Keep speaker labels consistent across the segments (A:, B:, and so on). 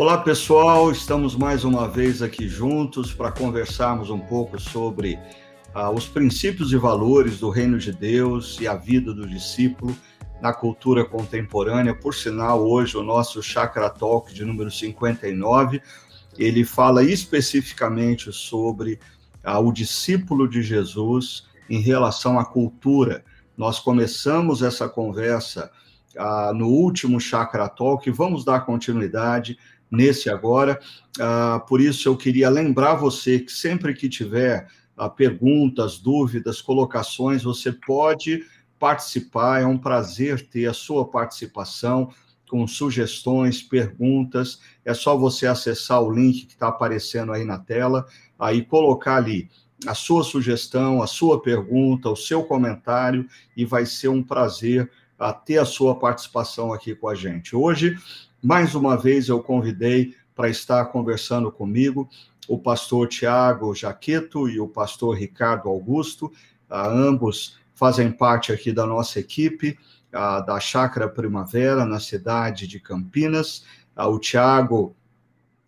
A: Olá pessoal, estamos mais uma vez aqui juntos para conversarmos um pouco sobre ah, os princípios e valores do reino de Deus e a vida do discípulo na cultura contemporânea. Por sinal, hoje o nosso Chakra Talk de número 59, ele fala especificamente sobre ah, o discípulo de Jesus em relação à cultura. Nós começamos essa conversa ah, no último Chakra Talk e vamos dar continuidade nesse agora. Uh, por isso, eu queria lembrar você que sempre que tiver uh, perguntas, dúvidas, colocações, você pode participar. É um prazer ter a sua participação com sugestões, perguntas. É só você acessar o link que está aparecendo aí na tela, aí colocar ali a sua sugestão, a sua pergunta, o seu comentário, e vai ser um prazer uh, ter a sua participação aqui com a gente. Hoje mais uma vez eu convidei para estar conversando comigo o pastor Tiago Jaqueto e o pastor Ricardo Augusto, ah, ambos fazem parte aqui da nossa equipe ah, da Chácara Primavera, na cidade de Campinas. Ah, o Tiago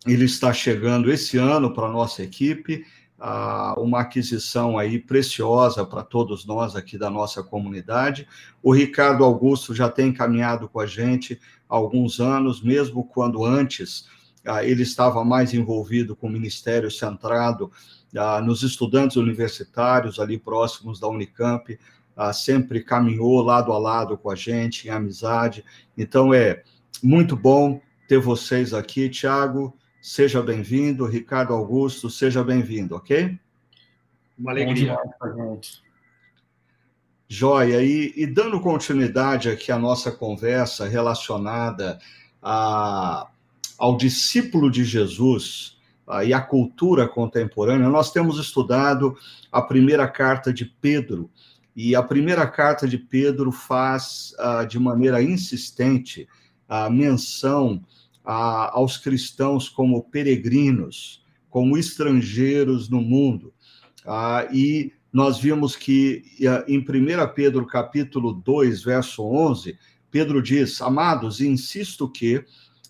A: ele está chegando esse ano para a nossa equipe, uma aquisição aí preciosa para todos nós aqui da nossa comunidade. O Ricardo Augusto já tem caminhado com a gente alguns anos, mesmo quando antes ah, ele estava mais envolvido com o Ministério centrado ah, nos estudantes universitários ali próximos da Unicamp, ah, sempre caminhou lado a lado com a gente, em amizade. Então é muito bom ter vocês aqui, Tiago. Seja bem-vindo, Ricardo Augusto, seja bem-vindo, ok?
B: Uma alegria
A: para gente. Joia, e, e, dando continuidade aqui à nossa conversa relacionada a, ao discípulo de Jesus a, e à cultura contemporânea, nós temos estudado a primeira carta de Pedro, e a primeira carta de Pedro faz a, de maneira insistente a menção aos cristãos como peregrinos, como estrangeiros no mundo. Ah, e nós vimos que em 1 Pedro capítulo 2, verso 11, Pedro diz: Amados, insisto que,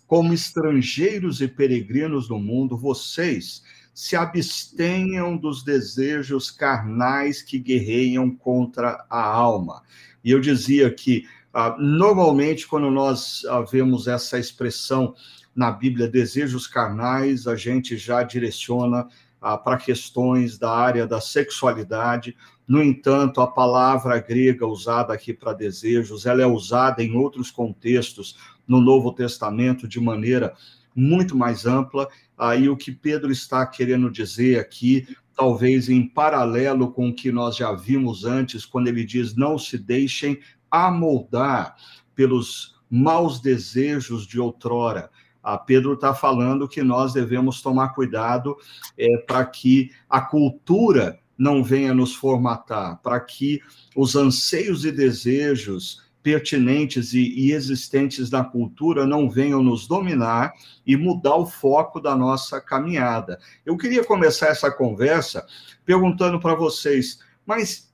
A: como estrangeiros e peregrinos no mundo, vocês se abstenham dos desejos carnais que guerreiam contra a alma. E eu dizia que ah, normalmente, quando nós ah, vemos essa expressão na Bíblia, desejos carnais, a gente já direciona ah, para questões da área da sexualidade. No entanto, a palavra grega usada aqui para desejos, ela é usada em outros contextos no Novo Testamento de maneira muito mais ampla. Aí o que Pedro está querendo dizer aqui, talvez em paralelo com o que nós já vimos antes, quando ele diz: não se deixem amoldar pelos maus desejos de outrora. A Pedro está falando que nós devemos tomar cuidado é, para que a cultura não venha nos formatar, para que os anseios e desejos pertinentes e, e, existentes na cultura não venham nos dominar e mudar o foco da nossa caminhada. Eu queria começar essa conversa perguntando para vocês, mas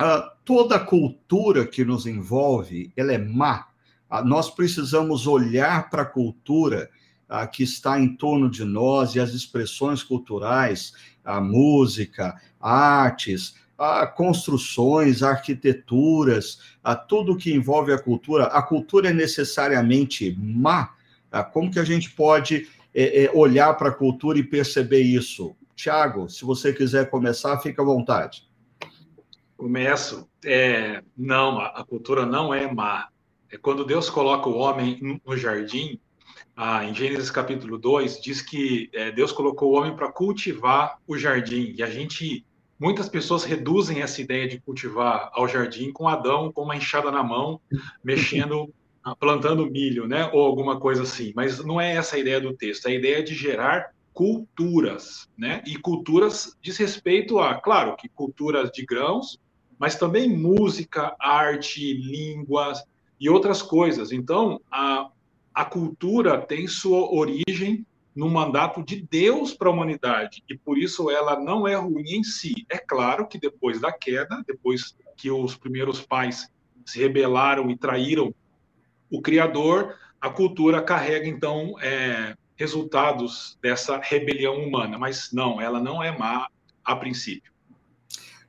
A: uh, toda cultura que nos envolve, ela é má. Uh, nós precisamos olhar para a cultura uh, que está em torno de nós e as expressões culturais, a música, artes, a construções, arquiteturas, a tudo que envolve a cultura. A cultura é necessariamente má? Como que a gente pode é, é, olhar para a cultura e perceber isso? Tiago, se você quiser começar, fica à vontade.
B: Começo. É, não, a cultura não é má. É quando Deus coloca o homem no jardim, ah, em Gênesis capítulo 2, diz que é, Deus colocou o homem para cultivar o jardim. E a gente, muitas pessoas reduzem essa ideia de cultivar ao jardim com Adão com uma enxada na mão, mexendo, plantando milho, né? Ou alguma coisa assim. Mas não é essa a ideia do texto. É a ideia de gerar culturas, né? E culturas diz respeito a, claro, que culturas de grãos, mas também música, arte, línguas e outras coisas. Então, a, a cultura tem sua origem no mandato de Deus para a humanidade, e por isso ela não é ruim em si. É claro que depois da queda, depois que os primeiros pais se rebelaram e traíram o Criador, a cultura carrega então é, resultados dessa rebelião humana, mas não, ela não é má a princípio.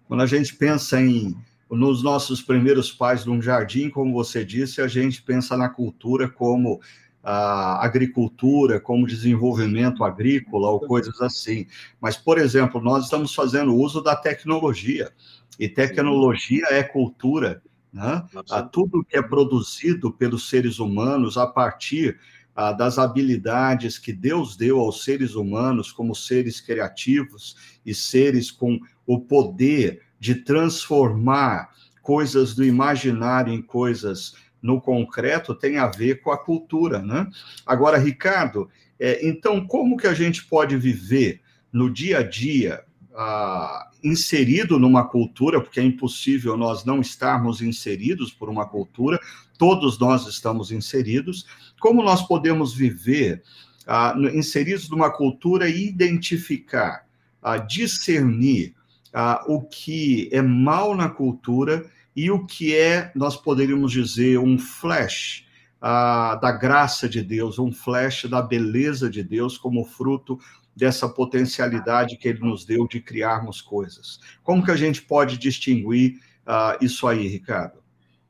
A: Quando a gente pensa em nos nossos primeiros pais num jardim, como você disse, a gente pensa na cultura como a agricultura, como desenvolvimento agrícola ou coisas assim. Mas, por exemplo, nós estamos fazendo uso da tecnologia, e tecnologia é cultura. Né? Tudo que é produzido pelos seres humanos a partir ah, das habilidades que Deus deu aos seres humanos, como seres criativos e seres com o poder de transformar coisas do imaginário em coisas no concreto tem a ver com a cultura, né? Agora, Ricardo, é, então como que a gente pode viver no dia a dia ah, inserido numa cultura, porque é impossível nós não estarmos inseridos por uma cultura, todos nós estamos inseridos, como nós podemos viver ah, inseridos numa cultura e identificar, ah, discernir ah, o que é mal na cultura e o que é, nós poderíamos dizer, um flash ah, da graça de Deus, um flash da beleza de Deus como fruto dessa potencialidade que ele nos deu de criarmos coisas. Como que a gente pode distinguir ah, isso aí, Ricardo?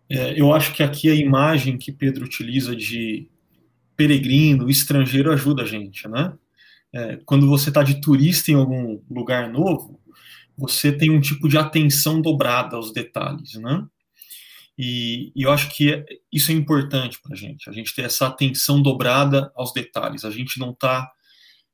C: É, eu acho que aqui a imagem que Pedro utiliza de peregrino, estrangeiro, ajuda a gente, né? É, quando você está de turista em algum lugar novo, você tem um tipo de atenção dobrada aos detalhes, né? E, e eu acho que isso é importante para a gente, a gente ter essa atenção dobrada aos detalhes. A gente não está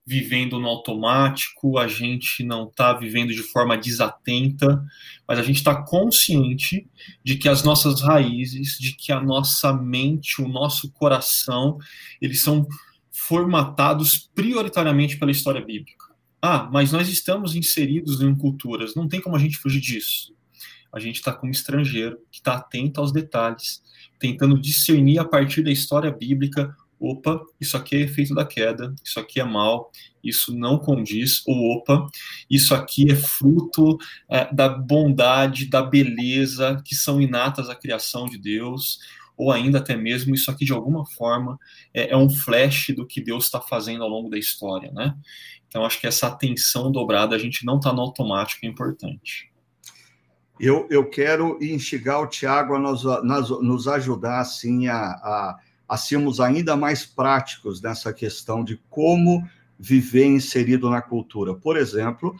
C: vivendo no automático, a gente não está vivendo de forma desatenta, mas a gente está consciente de que as nossas raízes, de que a nossa mente, o nosso coração, eles são formatados prioritariamente pela história bíblica. Ah, mas nós estamos inseridos em culturas, não tem como a gente fugir disso. A gente está com um estrangeiro que está atento aos detalhes, tentando discernir a partir da história bíblica. Opa, isso aqui é efeito da queda, isso aqui é mal, isso não condiz, ou opa, isso aqui é fruto é, da bondade, da beleza que são inatas à criação de Deus, ou ainda até mesmo isso aqui de alguma forma é, é um flash do que Deus está fazendo ao longo da história, né? Então acho que essa atenção dobrada, a gente não está no automático, é importante.
A: Eu, eu quero instigar o Tiago a nos, nos ajudar assim a, a a sermos ainda mais práticos nessa questão de como viver inserido na cultura. Por exemplo,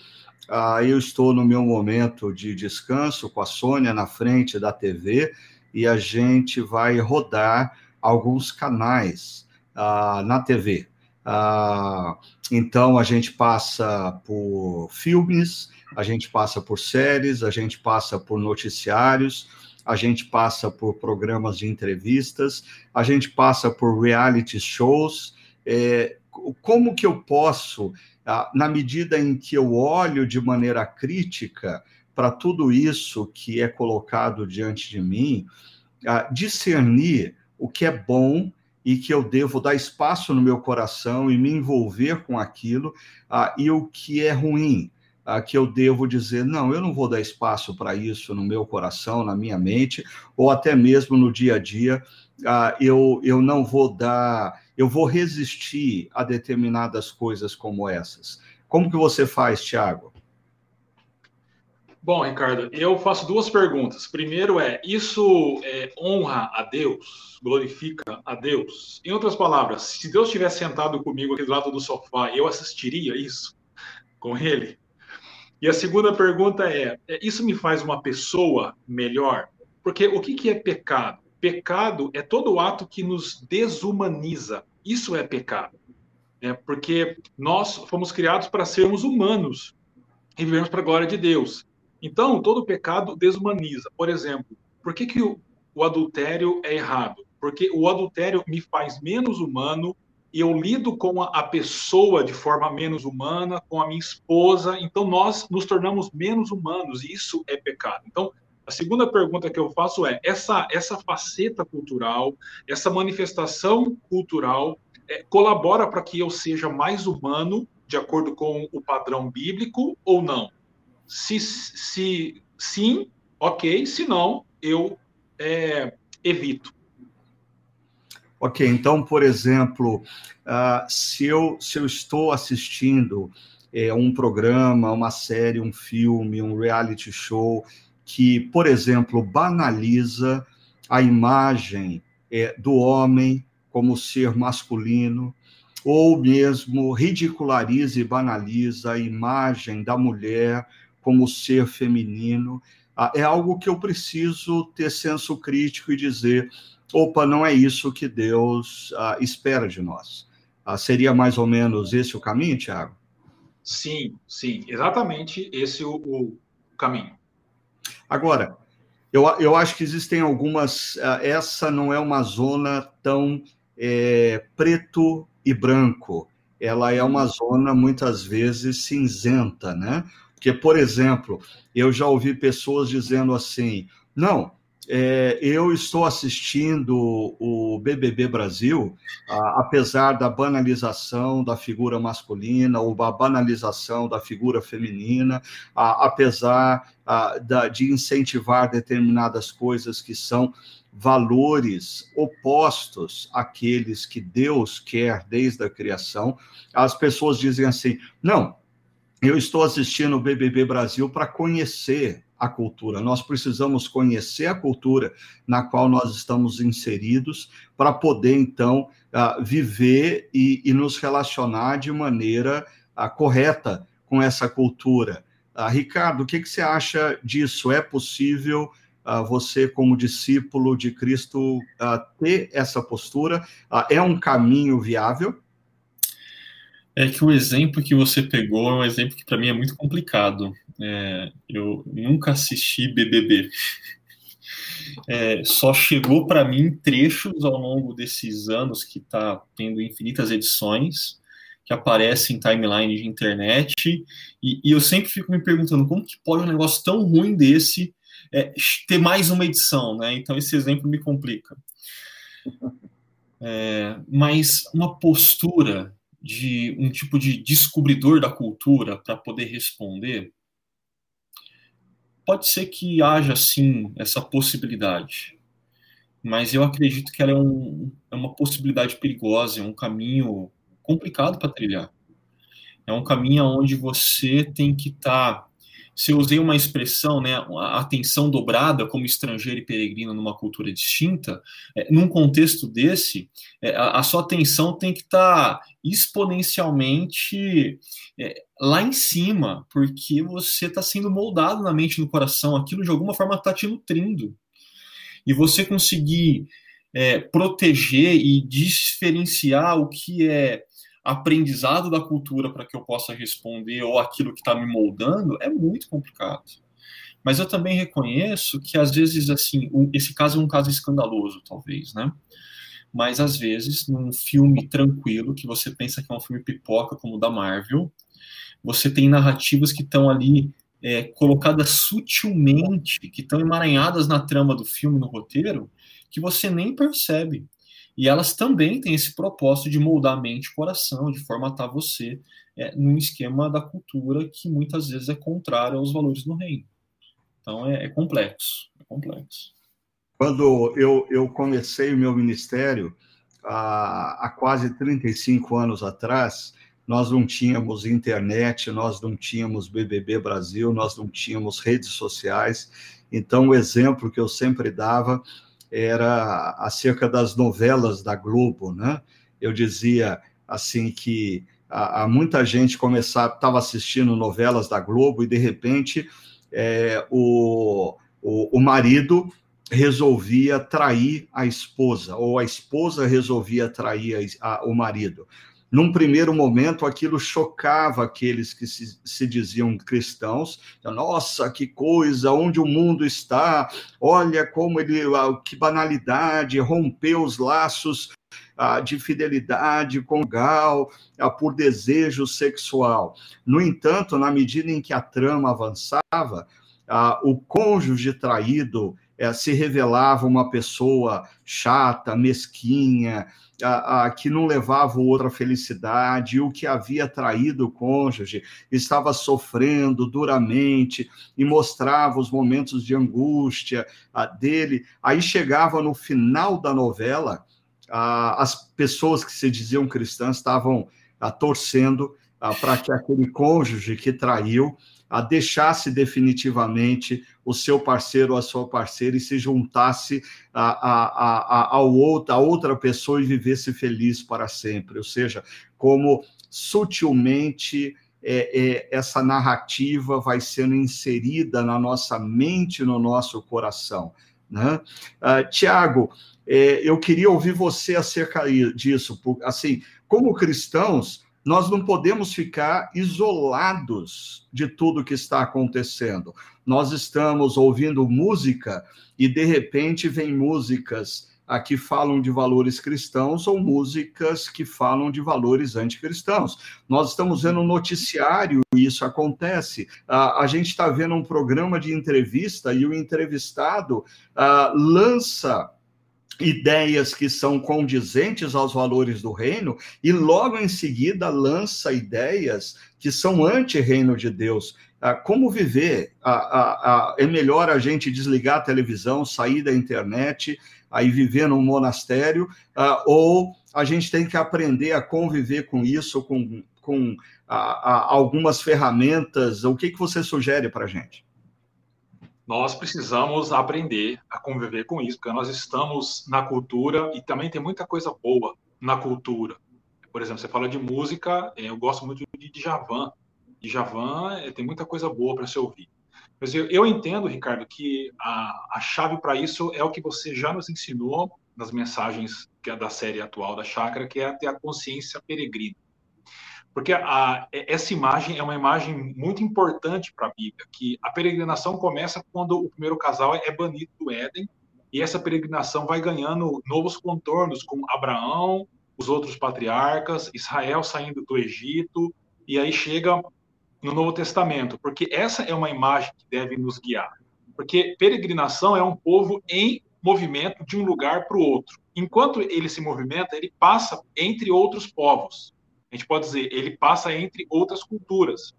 A: uh, eu estou no meu momento de descanso com a Sônia na frente da TV e a gente vai rodar alguns canais uh, na TV. Ah, então, a gente passa por filmes, a gente passa por séries, a gente passa por noticiários, a gente passa por programas de entrevistas, a gente passa por reality shows. É, como que eu posso, na medida em que eu olho de maneira crítica para tudo isso que é colocado diante de mim, discernir o que é bom e que eu devo dar espaço no meu coração e me envolver com aquilo, e o que é ruim ah, que eu devo dizer, não, eu não vou dar espaço para isso no meu coração, na minha mente, ou até mesmo no dia a dia, ah, eu, eu não vou dar, eu vou resistir a determinadas coisas como essas. Como que você faz, Tiago?
B: Bom, Ricardo, eu faço duas perguntas. Primeiro é, isso é, honra a Deus, glorifica a Deus? Em outras palavras, se Deus estivesse sentado comigo aqui do lado do sofá, eu assistiria isso com ele? E a segunda pergunta é: é: isso me faz uma pessoa melhor? Porque o que, que é pecado? Pecado é todo ato que nos desumaniza. Isso é pecado. É porque nós fomos criados para sermos humanos e vivemos para a glória de Deus. Então, todo pecado desumaniza. Por exemplo, por que, que o, o adultério é errado? Porque o adultério me faz menos humano e eu lido com a, pessoa de forma menos humana, com a minha esposa, então nós nos tornamos menos humanos, e isso é pecado. Então, a segunda pergunta que eu faço é: essa, essa faceta cultural, essa manifestação cultural, é, colabora para que eu seja mais humano, de acordo com o padrão bíblico, ou não? Se, se sim, ok, se não, eu é, evito.
A: Ok, então, por exemplo, uh, se, eu, se eu estou assistindo é, um programa, uma série, um filme, um reality show que, por exemplo, banaliza a imagem é, do homem como ser masculino, ou mesmo ridiculariza e banaliza a imagem da mulher como ser feminino, ah, é algo que eu preciso ter senso crítico e dizer: opa, não é isso que Deus ah, espera de nós. Ah, seria mais ou menos esse o caminho, Tiago?
B: Sim, sim, exatamente esse o, o caminho.
A: Agora, eu, eu acho que existem algumas. Uh, essa não é uma zona tão é, preto e branco. Ela é uma zona muitas vezes cinzenta, né? Porque, por exemplo, eu já ouvi pessoas dizendo assim: não, é, eu estou assistindo o BBB Brasil, a, apesar da banalização da figura masculina ou da banalização da figura feminina, a, apesar a, da, de incentivar determinadas coisas que são valores opostos àqueles que Deus quer desde a criação, as pessoas dizem assim: não, eu estou assistindo o BBB Brasil para conhecer a cultura. Nós precisamos conhecer a cultura na qual nós estamos inseridos para poder, então, uh, viver e, e, nos relacionar de maneira uh, correta com essa cultura. Uh, Ricardo, o que, que, você acha disso? É possível você, como discípulo de Cristo, ter essa postura? é um caminho viável?
C: É que o exemplo que você pegou é um exemplo que para mim é muito complicado. É, eu nunca assisti BBB. É, só chegou para mim trechos ao longo desses anos que está tendo infinitas edições que aparecem em timeline de internet e, e, eu sempre fico me perguntando como que pode um negócio tão ruim desse é, ter mais uma edição, né? Então esse exemplo me complica. É, mas uma postura de um tipo de descobridor da cultura para poder responder Pode ser que haja, sim, essa possibilidade, mas eu acredito que ela é, um, é uma possibilidade perigosa, é um caminho complicado para trilhar. É um caminho onde você tem que estar. Tá, se eu usei uma expressão, né, atenção dobrada como estrangeiro e peregrino numa cultura distinta, é, num contexto desse, é, a, a, sua atenção tem que estar tá exponencialmente é, lá em cima, porque você está sendo moldado na mente e no coração, aquilo de alguma forma está te nutrindo. E você conseguir é, proteger e diferenciar o que é aprendizado da cultura para que eu possa responder ou aquilo que está me moldando é muito complicado. Mas eu também reconheço que às vezes assim, esse caso é um caso escandaloso, talvez, né? Mas às vezes, num filme tranquilo, que você pensa que é um filme pipoca como o da Marvel, você tem narrativas que estão ali é, colocadas sutilmente, que estão emaranhadas na trama do filme, no roteiro, que você nem percebe. E elas também têm esse propósito de moldar mente e coração, de formatar você é, num esquema da cultura que muitas vezes é contrário aos valores do reino. Então é, é complexo, é complexo.
A: Quando eu, eu comecei o meu ministério, há, há quase 35 anos atrás, nós não tínhamos internet, nós não tínhamos BBB Brasil, nós não tínhamos redes sociais. Então, o exemplo que eu sempre dava era acerca das novelas da Globo, né? Eu dizia assim que a, a muita gente começava, estava assistindo novelas da Globo e de repente é, o, o, o marido resolvia trair a esposa ou a esposa resolvia trair a, a, o marido. Num primeiro momento, aquilo chocava aqueles que se, se, diziam cristãos. Nossa, que coisa, onde o mundo está? Olha como ele, que banalidade, rompeu os laços de fidelidade conjugal ah, por desejo sexual. No entanto, na medida em que a trama avançava, o cônjuge traído é, se revelava uma pessoa chata, mesquinha, a, a, que não levava o outro à felicidade, o que havia traído o cônjuge estava sofrendo duramente e mostrava os momentos de angústia a, dele. Aí chegava no final da novela, as pessoas que se diziam cristãs estavam torcendo para que aquele cônjuge que traiu a deixasse definitivamente o seu parceiro ou a sua parceira e se juntasse a, a, a, a, outra, a outra pessoa e vivesse feliz para sempre. Ou seja, como sutilmente é, é, essa narrativa vai sendo inserida na nossa mente, no nosso coração. Né? Uh, Tiago, é, eu queria ouvir você acerca disso. Assim, como cristãos, nós não podemos ficar isolados de tudo que está acontecendo. Nós estamos ouvindo música e, de repente, vem músicas que falam de valores cristãos ou músicas que falam de valores anticristãos. Nós estamos vendo um noticiário e isso acontece. a gente está vendo um programa de entrevista e o entrevistado lança ideias que são condizentes aos valores do reino e logo em seguida lança ideias que são anti-reino de Deus. Ah, como viver? Ah, ah, é melhor a gente desligar a televisão, sair da internet, aí viver num monastério, ou a gente tem que aprender a conviver com isso, com, com algumas ferramentas. O que, que você sugere para a gente?
B: Nós precisamos aprender a conviver com isso, porque nós estamos na cultura e também tem muita coisa boa na cultura. Por exemplo, você fala de música, é, eu gosto muito de Djavan. Djavan é, tem muita coisa boa para se ouvir. Mas eu, eu, entendo, Ricardo, que a, a chave para isso é o que você já nos ensinou nas mensagens que é da série atual da Chácara, que é ter a consciência peregrina. Porque a, essa imagem é uma imagem muito importante para a Bíblia, que a peregrinação começa quando o primeiro casal é banido do Éden, e essa peregrinação vai ganhando novos contornos, com Abraão, os outros patriarcas, Israel saindo do Egito, e aí chega no Novo Testamento, porque essa é uma imagem que deve nos guiar. Porque peregrinação é um povo em movimento de um lugar para o outro. Enquanto ele se movimenta, ele passa entre outros povos a gente pode dizer, ele passa entre outras culturas.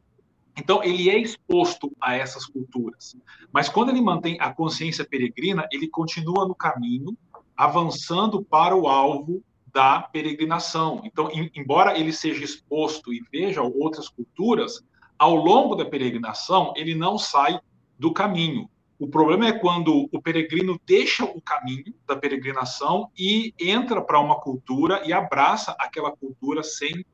B: Então, ele é exposto a essas culturas. Mas quando ele mantém a consciência peregrina, ele continua no caminho, avançando para o alvo da peregrinação. Então, em, embora ele seja exposto e veja outras culturas, ao longo da peregrinação, ele não sai do caminho. O problema é quando o peregrino deixa o caminho da peregrinação e entra para uma cultura e abraça aquela cultura sem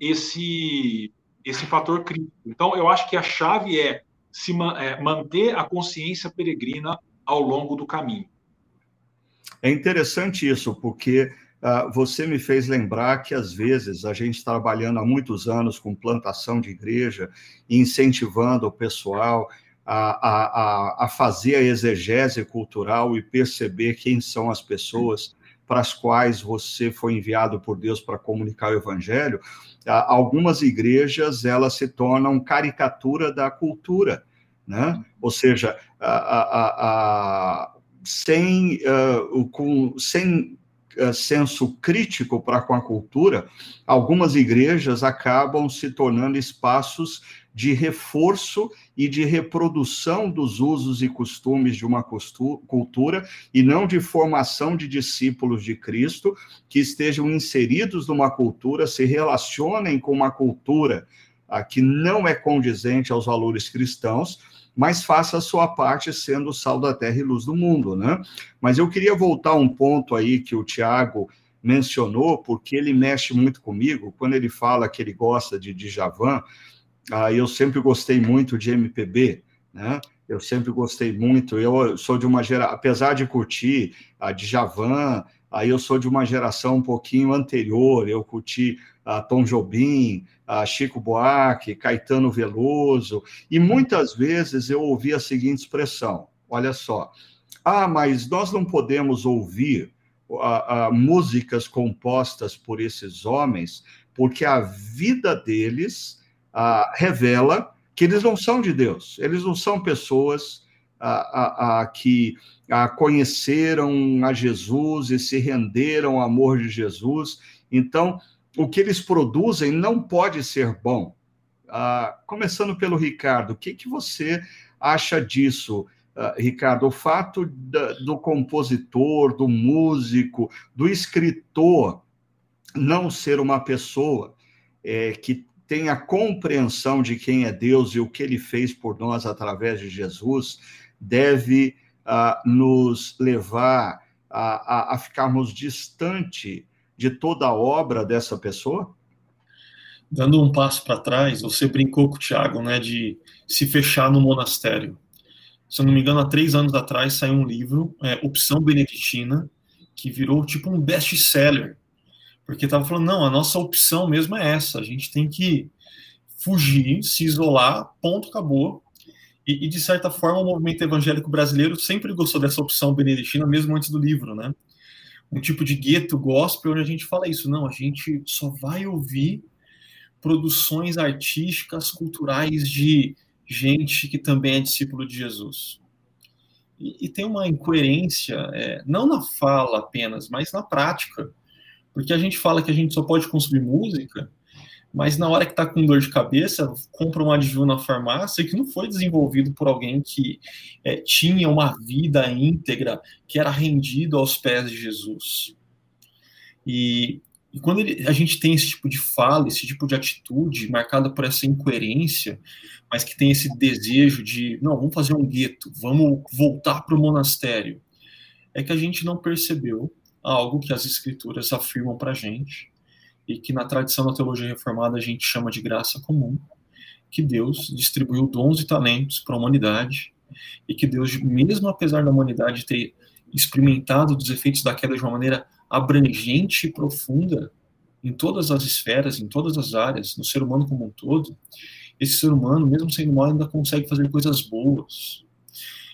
B: esse, esse fator crítico. Então, eu acho que a chave é se é, manter a consciência peregrina ao longo do caminho.
A: É interessante isso, porque uh, você me fez lembrar que, às vezes, a gente trabalhando há muitos anos com plantação de igreja, incentivando o pessoal a, a, a fazer a exegese cultural e perceber quem são as pessoas para as quais você foi enviado por Deus para comunicar o evangelho, algumas igrejas elas se tornam caricatura da cultura, né? Ou seja, a, a, a, sem, uh, com, sem uh, senso crítico para com a cultura, algumas igrejas acabam se tornando espaços de reforço e de reprodução dos usos e costumes de uma cultura e não de formação de discípulos de Cristo que estejam inseridos numa cultura, se relacionem com uma cultura ah, que não é condizente aos valores cristãos, mas faça a sua parte sendo sal da terra e luz do mundo, né? Mas eu queria voltar a um ponto aí que o Tiago mencionou, porque ele mexe muito comigo, quando ele fala que ele gosta de Djavan, ah, eu sempre gostei muito de MPB, né? Eu sempre gostei muito. Eu sou de uma geração, apesar de curtir a Djavan, aí eu sou de uma geração um pouquinho anterior. Eu curti a Tom Jobim, a Chico Buarque, Caetano Veloso, e muitas vezes eu ouvi a seguinte expressão: olha só, ah, mas nós não podemos ouvir a, a, músicas compostas por esses homens, porque a vida deles ah, revela que eles não são de Deus, eles não são pessoas que conheceram a Jesus e se renderam ao amor de Jesus. Então, o que eles produzem não pode ser bom. começando pelo Ricardo, o que, que você acha disso? uh, Ricardo, o fato da, do compositor, do músico, do escritor não ser uma pessoa é, que tem a compreensão de quem é Deus e o que ele fez por nós através de Jesus, deve uh, nos levar a, a, a ficarmos distante de toda a obra dessa pessoa?
C: Dando um passo para trás, você brincou com o Tiago, né, de se fechar no monastério. Se eu não me engano, há três anos atrás saiu um livro, é, Opção Beneditina, que virou tipo um best-seller porque estava falando, não, a nossa opção mesmo é essa, a gente tem que fugir, se isolar, ponto, acabou. E, e, de certa forma, o movimento evangélico brasileiro sempre gostou dessa opção beneditina, mesmo antes do livro, né? Um tipo de gueto gospel onde a gente fala isso, não, a gente só vai ouvir produções artísticas, culturais de gente que também é discípulo de Jesus. E, e tem uma incoerência, é, não na fala apenas, mas na prática porque a gente fala que a gente só pode consumir música, mas na hora que está com dor de cabeça, compra um adjunto na farmácia que não foi desenvolvido por alguém que é, tinha uma vida íntegra, que era rendido aos pés de Jesus. E, e quando ele, a gente tem esse tipo de fala, esse tipo de atitude marcada por essa incoerência, mas que tem esse desejo de, não, vamos fazer um gueto, vamos voltar para o monastério, é que a gente não percebeu algo que as escrituras afirmam para a gente e que na tradição da teologia reformada a gente chama de graça comum, que Deus distribuiu dons e talentos para a humanidade e que Deus, mesmo apesar da humanidade ter experimentado os efeitos da queda de uma maneira abrangente e profunda em todas as esferas, em todas as áreas, no ser humano como um todo, esse ser humano, mesmo sendo mal, ainda consegue fazer coisas boas,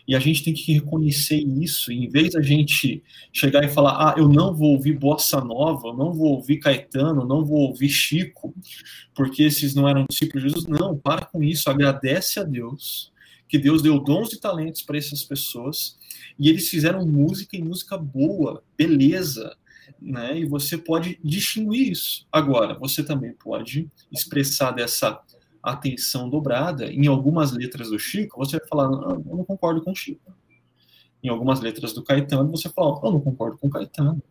C: e a gente tem que reconhecer isso. E em vez da gente chegar e falar, ah, eu não vou ouvir bossa nova, eu não vou ouvir Caetano, não vou ouvir Chico, porque esses não eram discípulos de Jesus. Não, para com isso, agradece a Deus, que Deus deu dons e talentos para essas pessoas, e eles fizeram música e música boa, beleza, né? E você pode distinguir isso. Agora, você também pode expressar dessa atenção dobrada. Em algumas letras do Chico, você vai falar, não, eu não concordo com o Chico. Em algumas letras do Caetano, você fala, eu não concordo com o Caetano.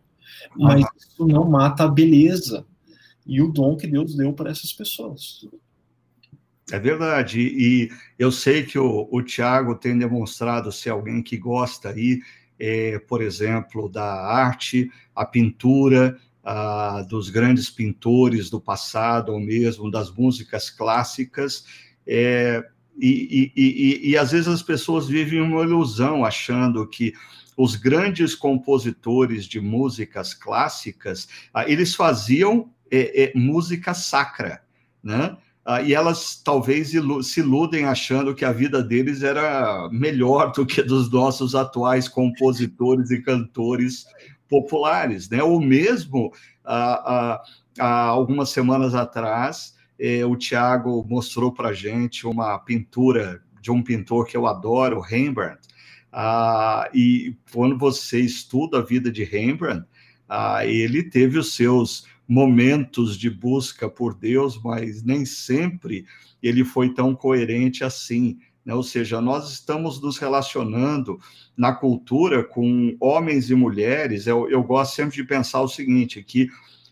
C: Mas isso não mata a beleza e o dom que Deus deu para essas pessoas.
A: É verdade. E eu sei que o, o Tiago tem demonstrado ser alguém que gosta aí, é, por exemplo, da arte, a pintura, ah, dos grandes pintores do passado, ou mesmo das músicas clássicas, é, e, e, e, e, às vezes as pessoas vivem uma ilusão achando que os grandes compositores de músicas clássicas, ah, eles faziam é, é, música sacra, né? Ah, e elas talvez se iludem achando que a vida deles era melhor do que dos nossos atuais compositores e cantores populares, né? Ou mesmo há, há algumas semanas atrás, eh, o Tiago mostrou para gente uma pintura de um pintor que eu adoro, Rembrandt. Ah, e quando você estuda a vida de Rembrandt, ah, ele teve os seus momentos de busca por Deus, mas nem sempre ele foi tão coerente assim. Né? Ou seja, nós estamos nos relacionando na cultura com homens e mulheres. Eu, eu gosto sempre de pensar o seguinte: que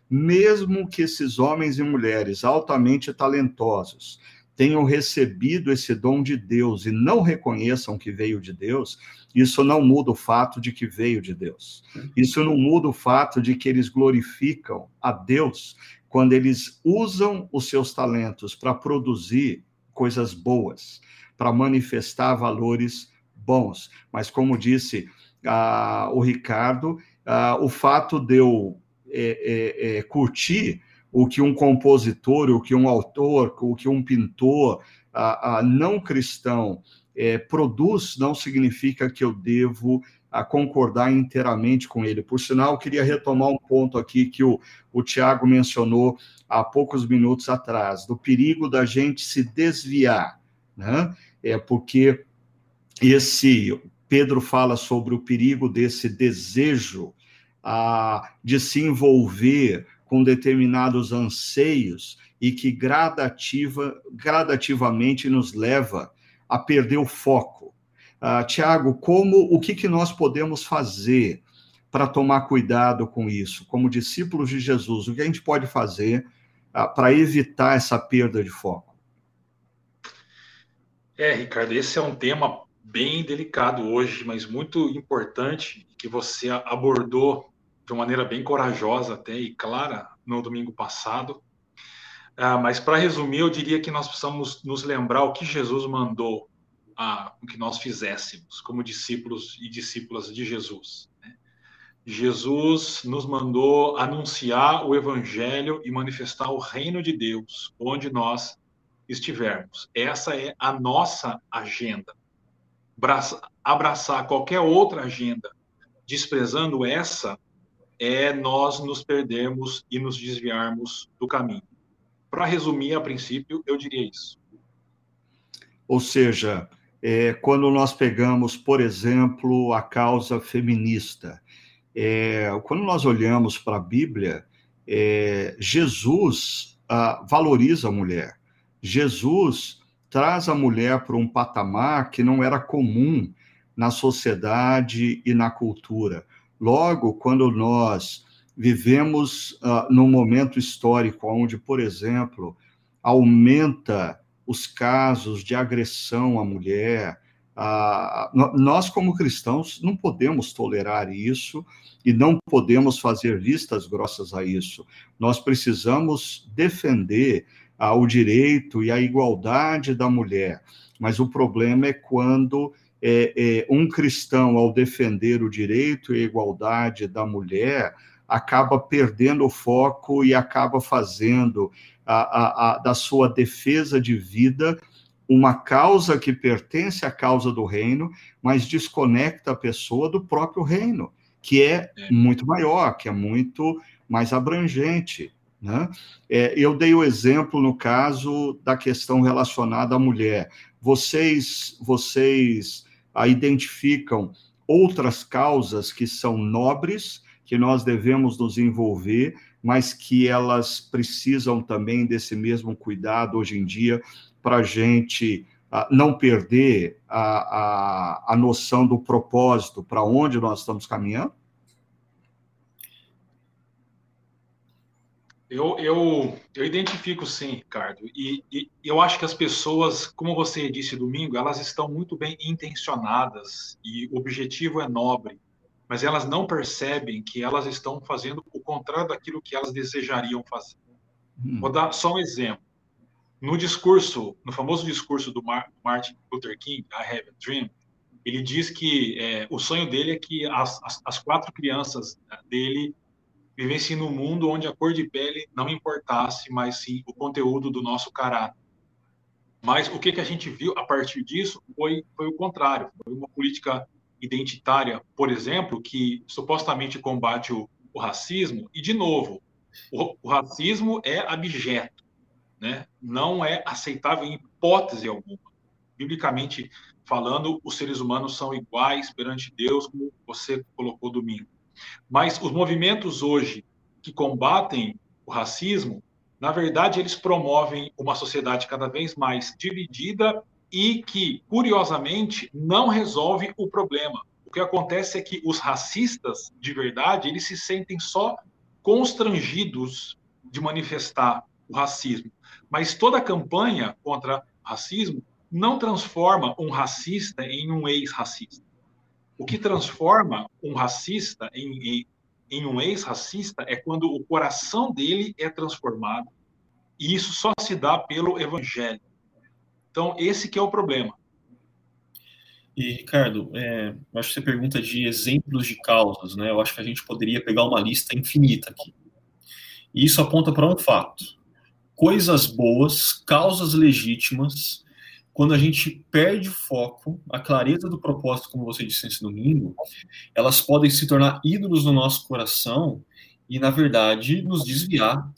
A: mesmo que esses homens e mulheres altamente talentosos tenham recebido esse dom de Deus e não reconheçam que veio de Deus, isso não muda o fato de que veio de Deus. Isso não muda o fato de que eles glorificam a Deus quando eles usam os seus talentos para produzir coisas boas para manifestar valores bons. Mas, como disse ah, o Ricardo, ah, o fato de eu é, é, é, curtir o que um compositor, o que um autor, o que um pintor ah, ah, não cristão é, produz, não significa que eu devo concordar inteiramente com ele. Por sinal, queria retomar um ponto aqui que o, o Tiago mencionou há poucos minutos atrás, do perigo da gente se desviar né? É porque esse Pedro fala sobre o perigo desse desejo ah, de se envolver com determinados anseios e que gradativa, gradativamente nos leva a perder o foco. Uh, Tiago, como o que, que nós podemos fazer para tomar cuidado com isso, como discípulos de Jesus? O que a gente pode fazer uh, para evitar essa perda de foco?
B: É, Ricardo, esse é um tema bem delicado hoje, mas muito importante que você abordou de uma maneira bem corajosa até e clara no domingo passado. Ah, mas para resumir, eu diria que nós precisamos nos lembrar o que Jesus mandou a, que nós fizéssemos como discípulos e discípulas de Jesus. Né? Jesus nos mandou anunciar o Evangelho e manifestar o reino de Deus onde nós estivermos. Essa é a nossa agenda. Abraçar qualquer outra agenda desprezando essa é nós nos perdermos e nos desviarmos do caminho. Para resumir, a princípio, eu diria isso.
A: Ou seja, é, quando nós pegamos, por exemplo, a causa feminista, é, quando nós olhamos para a Bíblia, é, Jesus ah, valoriza a mulher. Jesus traz a mulher para um patamar que não era comum na sociedade e na cultura. Logo, quando nós vivemos uh, num momento histórico onde, por exemplo, aumenta os casos de agressão à mulher, uh, nós, como cristãos, não podemos tolerar isso e não podemos fazer vistas grossas a isso. Nós precisamos defender uh, o direito e a igualdade da mulher. Mas o problema é quando é, é, um cristão, ao defender o direito e a igualdade da mulher, acaba perdendo o foco e acaba fazendo a, a, a, da sua defesa de vida uma causa que pertence à causa do reino, mas desconecta a pessoa do próprio reino, que é, é. muito maior, que é muito mais abrangente. Né? É, eu dei o exemplo no caso da questão relacionada à mulher. Vocês, vocês a, identificam outras causas que são nobres que nós devemos nos envolver, mas que elas precisam também desse mesmo cuidado hoje em dia para a gente uh, não perder a, a, a noção do propósito, para onde nós estamos caminhando?
B: Eu, eu, eu identifico sim, Ricardo, e, e, eu acho que as pessoas, como você disse domingo, elas estão muito bem intencionadas e o objetivo é nobre mas elas não percebem que elas estão fazendo o contrário daquilo que elas desejariam fazer. Hum. Vou dar só um exemplo. No discurso, no famoso discurso do Martin Luther King, I Have a Dream, ele diz que é, o sonho dele é que as, as, as, quatro crianças dele vivessem num mundo onde a cor de pele não importasse, mas sim o conteúdo do nosso caráter. Mas o que, que a gente viu a partir disso foi, foi o contrário. Foi uma política identitária, por exemplo, que supostamente combate o, o racismo, e, de novo, o, o, racismo é abjeto, né? não é aceitável em hipótese alguma. Biblicamente falando, os seres humanos são iguais perante Deus, como você colocou domingo. Mas os movimentos hoje que combatem o racismo, na verdade, eles promovem uma sociedade cada vez mais dividida e que, curiosamente, não resolve o problema. O que acontece é que os racistas, de verdade, eles se sentem só constrangidos de manifestar o racismo. Mas toda a campanha contra racismo não transforma um racista em um ex-racista. O que transforma um racista em, em, em um ex-racista é quando o coração dele é transformado. E isso só se dá pelo evangelho. Então, esse que é o problema.
C: E, Ricardo, é, acho que você pergunta de exemplos de causas, né? Eu acho que a gente poderia pegar uma lista infinita aqui. E isso aponta para um fato. Coisas boas, causas legítimas, quando a gente perde o foco, a clareza do propósito, como você disse nesse domingo, elas podem se tornar ídolos no nosso coração e, na verdade, nos desviar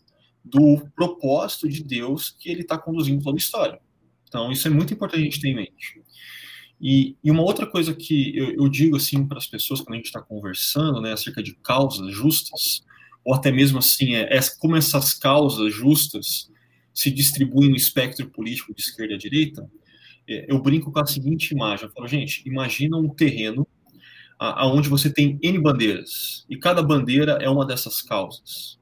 C: do propósito de Deus que ele está conduzindo toda a história. Então, isso é muito importante a gente ter em mente. E, e uma outra coisa que eu, eu digo assim para as pessoas quando a gente está conversando, né, acerca de causas justas, ou até mesmo assim, é, é, como essas causas justas se distribuem no espectro político de esquerda a direita, eu brinco com a seguinte imagem. Eu falo, gente, imagina um terreno aonde você tem N bandeiras, e cada bandeira é uma dessas causas.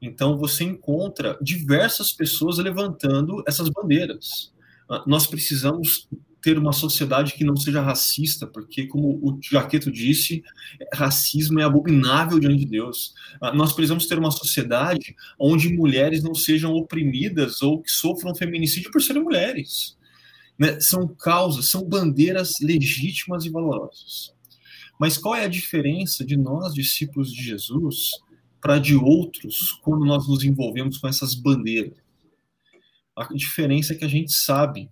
C: Então você encontra diversas pessoas levantando essas bandeiras. Ah, nós precisamos ter uma sociedade que não seja racista, porque, como o Jaqueto disse, racismo é abominável diante de Deus. Ah, nós precisamos ter uma sociedade onde mulheres não sejam oprimidas ou que sofram feminicídio por serem mulheres. Né? São causas, são bandeiras legítimas e valorosas. Mas qual é a diferença de nós, discípulos de Jesus, para de outros quando nós nos envolvemos com essas bandeiras? A diferença é que a gente sabe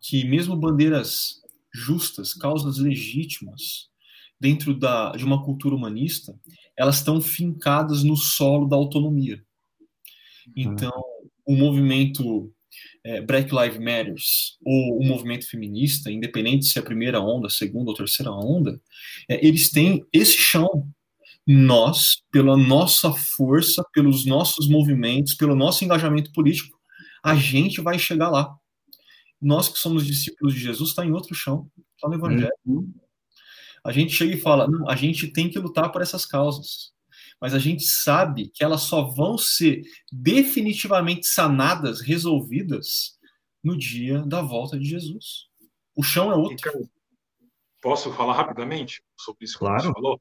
C: que mesmo bandeiras justas, causas legítimas, dentro da, de uma cultura humanista, elas estão fincadas no solo da autonomia. Então, o movimento é, Black Lives Matters ou o movimento feminista, independente se é a primeira onda, segunda ou terceira onda, é, eles têm esse chão. Nós, pela nossa força, pelos nossos movimentos, pelo nosso engajamento político, a gente vai chegar lá nós que somos discípulos de Jesus está em outro chão, está no Evangelho. Uhum. A gente chega e fala, não, a gente tem que lutar por essas causas, mas a gente sabe que elas só vão ser definitivamente sanadas, resolvidas no dia da volta de Jesus. O chão é outro. Então,
B: posso falar rapidamente sobre isso
A: claro. que você
B: falou?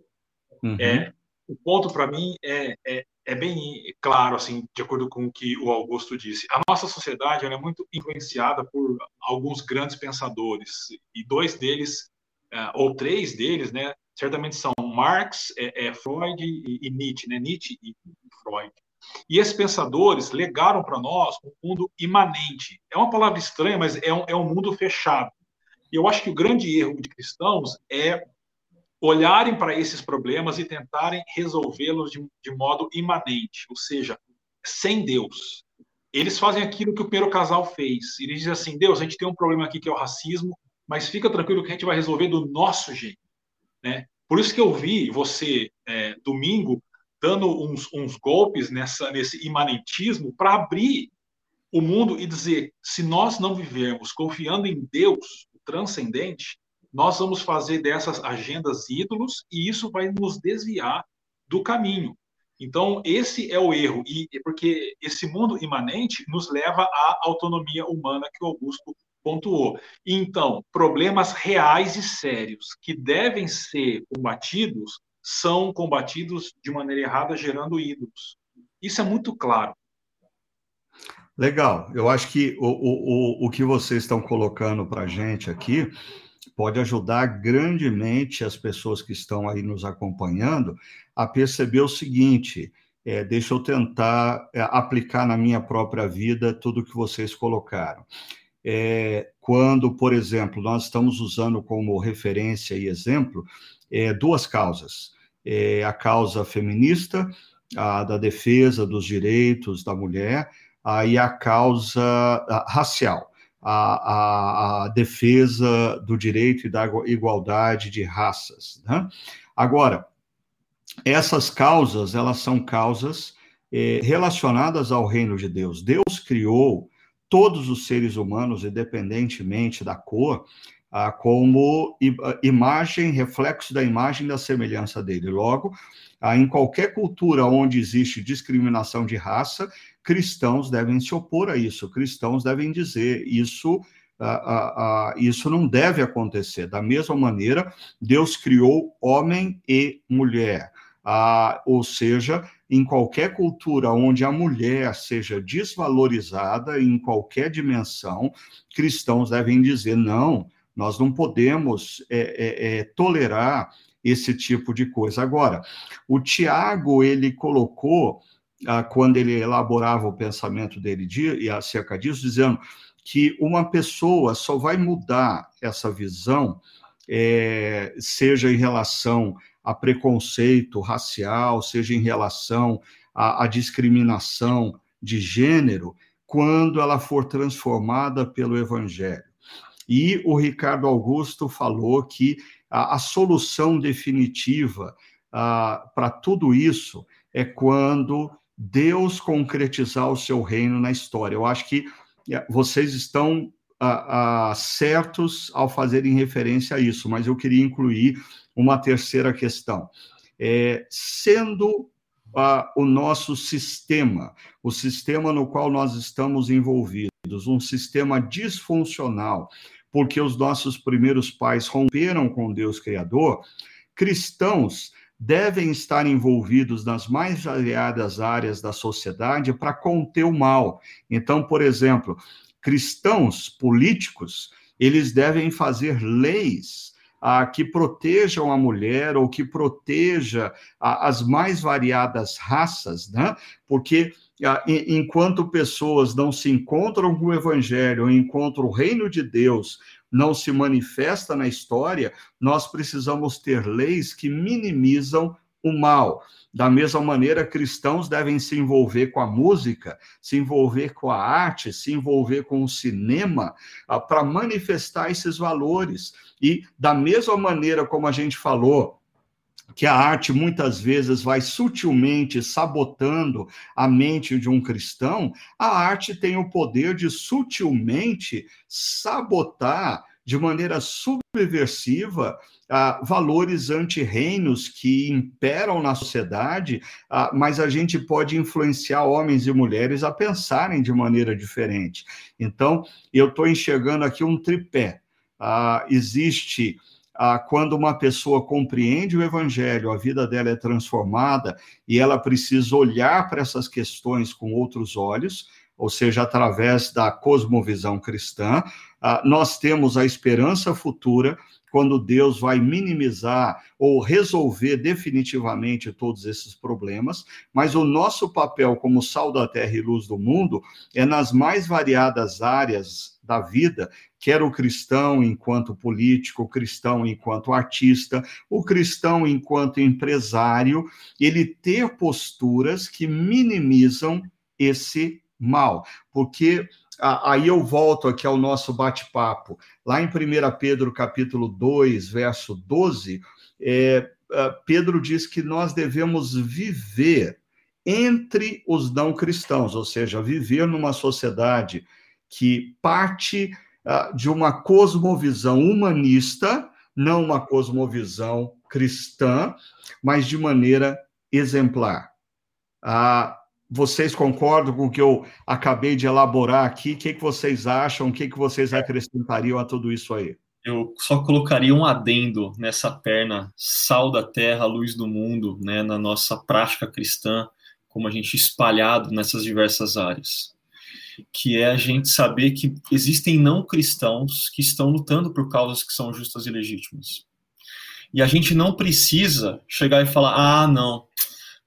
B: Uhum. É, o ponto para mim é, é, é, bem claro, assim, de acordo com o que o Augusto disse. A nossa sociedade é muito influenciada por alguns grandes pensadores, e dois deles, é, ou três deles, né, certamente são Marx, é, é Freud e, e, Nietzsche, né, Nietzsche e Freud. E esses pensadores legaram para nós um mundo imanente. É uma palavra estranha, mas é um, é um mundo fechado. E eu acho que o grande erro de cristãos é olharem para esses problemas e tentarem resolvê-los de, de, modo imanente, ou seja, sem Deus. Eles fazem aquilo que o primeiro casal fez. Eles dizem assim: Deus, a gente tem um problema aqui que é o racismo, mas fica tranquilo que a gente vai resolver do nosso jeito. Né? Por isso que eu vi você, é, domingo, dando uns, uns golpes nessa, nesse imanentismo para abrir o mundo e dizer: se nós não vivermos confiando em Deus, o transcendente, nós vamos fazer dessas agendas ídolos e isso vai nos desviar do caminho. Então, esse é o erro, e porque esse mundo imanente nos leva à autonomia humana que o Augusto pontuou. Então, problemas reais e sérios que devem ser combatidos são combatidos de maneira errada, gerando ídolos. Isso é muito claro.
A: Legal. Eu acho que o, o, o que vocês estão colocando para a gente aqui pode ajudar grandemente as pessoas que estão aí nos acompanhando a perceber o seguinte: é, deixa eu tentar é, aplicar na minha própria vida tudo que vocês colocaram. É, quando, por exemplo, nós estamos usando como referência e exemplo é, duas causas: é, a causa feminista, a da defesa dos direitos da mulher, e a causa racial a, a, a, defesa do direito e da igualdade de raças. Né? Agora, essas causas, elas são causas eh, relacionadas ao reino de Deus. Deus criou todos os seres humanos, independentemente da cor, ah, como imagem, reflexo da imagem da semelhança dele. Logo, ah, em qualquer cultura onde existe discriminação de raça, cristãos devem se opor a isso, cristãos devem dizer isso. Isso não deve acontecer. Da mesma maneira, Deus criou homem e mulher. ou seja, em qualquer cultura onde a mulher seja desvalorizada, em qualquer dimensão, cristãos devem dizer: não, nós não podemos é, é, é, tolerar esse tipo de coisa. Agora, o Tiago, ele colocou ah, quando ele elaborava o pensamento dele de, acerca disso, dizendo que uma pessoa só vai mudar essa visão, é, seja em relação a preconceito racial, seja em relação à, à discriminação de gênero, quando ela for transformada pelo Evangelho. E o Ricardo Augusto falou que a, a solução definitiva para tudo isso é quando Deus concretizar o seu reino na história. Eu acho que é, vocês estão certos ao fazerem referência a isso, mas eu queria incluir uma terceira questão. É, sendo ah, o nosso sistema, o sistema no qual nós estamos envolvidos, um sistema disfuncional, porque os nossos primeiros pais romperam com Deus Criador, cristãos devem estar envolvidos nas mais variadas áreas da sociedade para conter o mal. Então, por exemplo, cristãos políticos, eles devem fazer leis ah, que protejam a mulher ou que proteja ah, as mais variadas raças, né? Porque ah, enquanto pessoas não se encontram com o evangelho, enquanto o reino de Deus não se manifesta na história, nós precisamos ter leis que minimizam o mal. Da mesma maneira, cristãos devem se envolver com a música, se envolver com a arte, se envolver com o cinema, ah, para manifestar esses valores. E, da mesma maneira como a gente falou, que a arte muitas vezes vai sutilmente sabotando a mente de um cristão, a arte tem o poder de sutilmente sabotar de maneira subversiva uh, valores antirreinos que imperam na sociedade, uh, mas a gente pode influenciar homens e mulheres a pensarem de maneira diferente. Então, eu estou enxergando aqui um tripé. Uh, existe ah, quando uma pessoa compreende o evangelho, a vida dela é transformada e ela precisa olhar para essas questões com outros olhos, ou seja, através da cosmovisão cristã, ah, nós temos a esperança futura quando Deus vai minimizar ou resolver definitivamente todos esses problemas, mas o nosso papel como sal da terra e luz do mundo é nas mais variadas áreas da vida, quer o cristão enquanto político, o cristão enquanto artista, o cristão enquanto empresário, ele ter posturas que minimizam esse mal, porque aí eu volto aqui ao nosso bate-papo. Lá em 1 Pedro capítulo 2, verso 12, é, Pedro diz que nós devemos viver entre os não cristãos, ou seja, viver numa sociedade que parte uh, de uma cosmovisão humanista, não uma cosmovisão cristã, mas de maneira exemplar. Uh, vocês concordam com o que eu acabei de elaborar aqui? O que, que vocês acham? O que, que vocês acrescentariam a tudo isso aí?
C: Eu só colocaria um adendo nessa perna, sal da terra, luz do mundo, né, na nossa prática cristã, como a gente espalhado nessas diversas áreas. Que é a gente saber que existem não cristãos que estão lutando por causas que são justas e legítimas. E a gente não precisa chegar e falar: ah, não,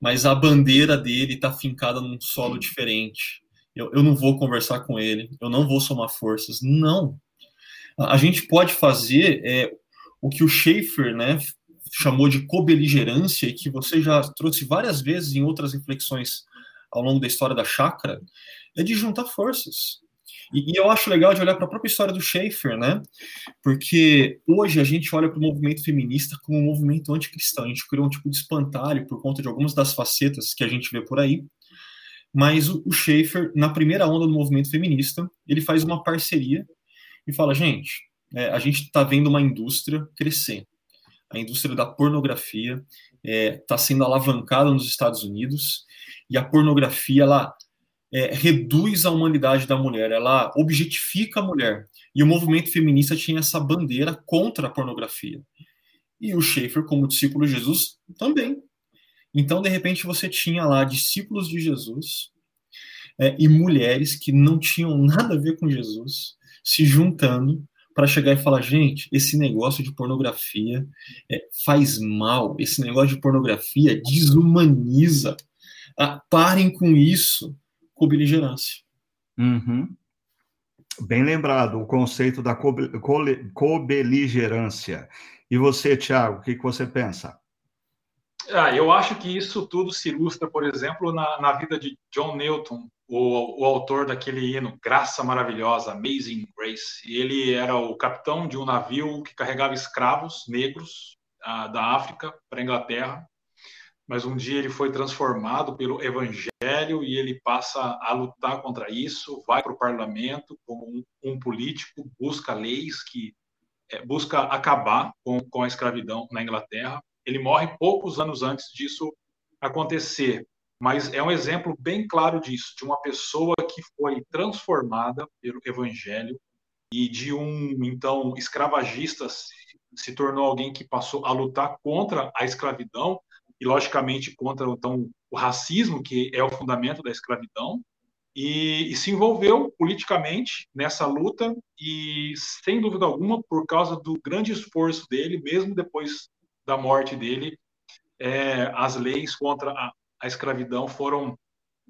C: mas a bandeira dele está fincada num solo diferente. Eu, eu não vou conversar com ele, eu não vou somar forças. Não. A gente pode fazer é, o que o Schaefer né, chamou de cobeligerância e que você já trouxe várias vezes em outras reflexões ao longo da história da chácara, é de juntar forças. E, e eu acho legal de olhar para a própria história do Schaefer, né? Porque hoje a gente olha para o movimento feminista como um movimento anticristão. A gente criou um tipo de espantalho por conta de algumas das facetas que a gente vê por aí. Mas o, o Schaefer, na primeira onda do movimento feminista, ele faz uma parceria e fala: gente, é, a gente está vendo uma indústria crescer. A indústria da pornografia está é, tá sendo alavancada nos Estados Unidos e a pornografia ela é, reduz a humanidade da mulher, ela objetifica a mulher. E o movimento feminista tinha essa bandeira contra a pornografia. E o Schaefer, como discípulo de Jesus, também. Então, de repente, você tinha lá discípulos de Jesus é, e mulheres que não tinham nada a ver com Jesus se juntando para chegar e falar: gente, esse negócio de pornografia é, faz mal, esse negócio de pornografia desumaniza. Ah, parem com isso com beligerância.
A: Uhum. Bem lembrado, o conceito da cobeligerância. E você, Tiago, o que, que você pensa?
B: Ah, eu acho que isso tudo se ilustra, por exemplo, na, na vida de John Newton, o, o, autor daquele hino Graça Maravilhosa, Amazing Grace. Ele era o capitão de um navio que carregava escravos negros ah, da África para a Inglaterra mas um dia ele foi transformado pelo evangelho e ele passa a lutar contra isso, vai para o parlamento como um, um, político, busca leis que é, busca acabar com, com a escravidão na Inglaterra. Ele morre poucos anos antes disso acontecer, mas é um exemplo bem claro disso, de uma pessoa que foi transformada pelo evangelho e de um então escravagista se tornou alguém que passou a lutar contra a escravidão e logicamente contra então o racismo que é o fundamento da escravidão e, e, se envolveu politicamente nessa luta e sem dúvida alguma por causa do grande esforço dele mesmo depois da morte dele é, as leis contra a, a escravidão foram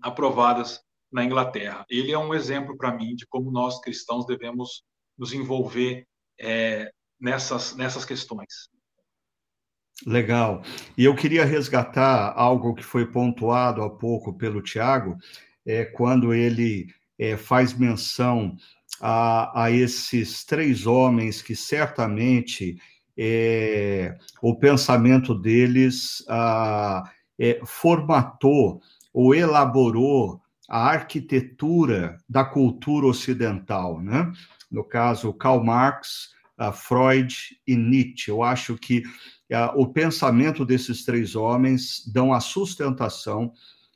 B: aprovadas na Inglaterra. Ele é um exemplo para mim de como nós cristãos devemos nos envolver é, nessas nessas questões
A: Legal. E eu queria resgatar algo que foi pontuado há pouco pelo Tiago, é, quando ele é, faz menção a, a, esses três homens que certamente é, o pensamento deles a, é, formatou ou elaborou a arquitetura da cultura ocidental, né? No caso, Karl Marx, Freud e Nietzsche. Eu acho que o pensamento desses três homens dão a sustentação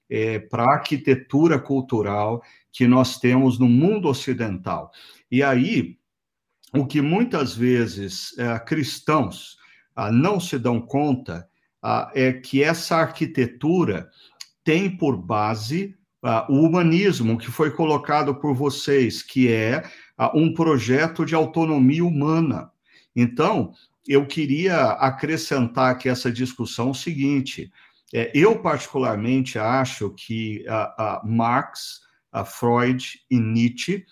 A: é, para a arquitetura cultural que nós temos no mundo ocidental. E aí, o que muitas vezes é, cristãos ah, não se dão conta ah, é que essa arquitetura tem por base ah, o humanismo que foi colocado por vocês, que é um projeto de autonomia humana. Então, eu queria acrescentar aqui essa discussão o seguinte: é, eu, particularmente, acho que a, a Marx, a Freud e Nietzsche,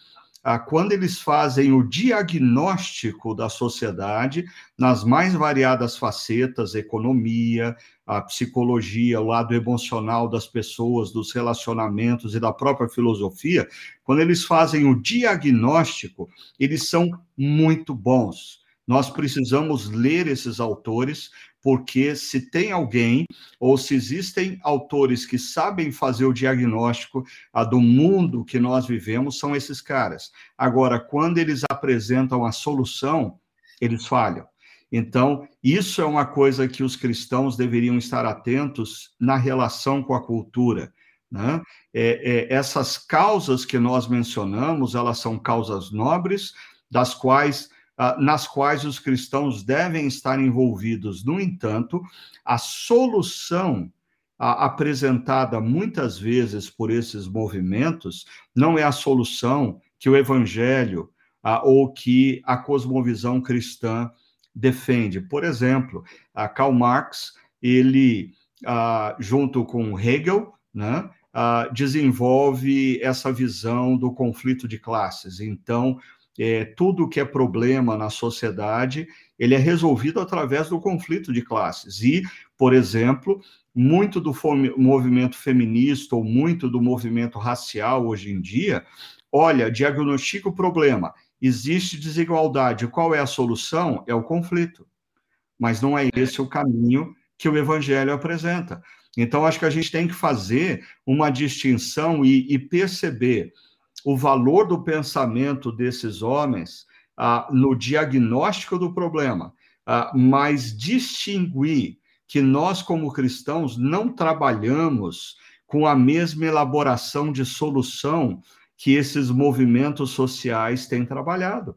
A: quando eles fazem o diagnóstico da sociedade, nas mais variadas facetas economia, a psicologia, o lado emocional das pessoas, dos relacionamentos e da própria filosofia quando eles fazem o diagnóstico, eles são muito bons. Nós precisamos ler esses autores, porque se tem alguém, ou se existem autores que sabem fazer o diagnóstico a, do mundo que nós vivemos, são esses caras. Agora, quando eles apresentam a solução, eles falham. Então, isso é uma coisa que os cristãos deveriam estar atentos na relação com a cultura. Né? É, é, essas causas que nós mencionamos, elas são causas nobres, das quais ah, nas quais os cristãos devem estar envolvidos. No entanto, a solução apresentada muitas vezes por esses movimentos não é a solução que o evangelho ah, ou que a cosmovisão cristã defende. Por exemplo, a Karl Marx, ele, ah, junto com Hegel, né, desenvolve essa visão do conflito de classes. Então, é, tudo que é problema na sociedade, ele é resolvido através do conflito de classes. E, por exemplo, muito do movimento feminista ou muito do movimento racial hoje em dia, olha, diagnostica o problema, existe desigualdade, qual é a solução? É o conflito. Mas não é esse o caminho que o evangelho apresenta. Então, acho que a gente tem que fazer uma distinção e, e perceber o valor do pensamento desses homens ah, no diagnóstico do problema, ah, mas distinguir que nós, como cristãos, não trabalhamos com a mesma elaboração de solução que esses movimentos sociais têm trabalhado.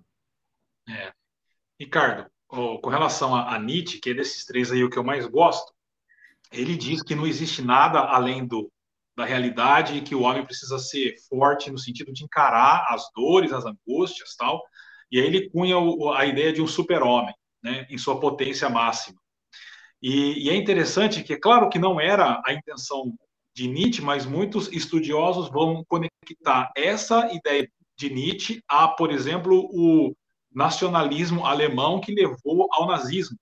B: É. Ricardo, com relação a Nietzsche, que é desses três aí o que eu mais gosto, ele diz que não existe nada além do da realidade que o homem precisa ser forte no sentido de encarar as dores, as angústias, tal. E aí ele cunha a ideia de um super-homem, né, em sua potência máxima. E, e, é interessante que, é claro que não era a intenção de Nietzsche, mas muitos estudiosos vão conectar essa ideia de Nietzsche a, por exemplo, o nacionalismo alemão que levou ao nazismo.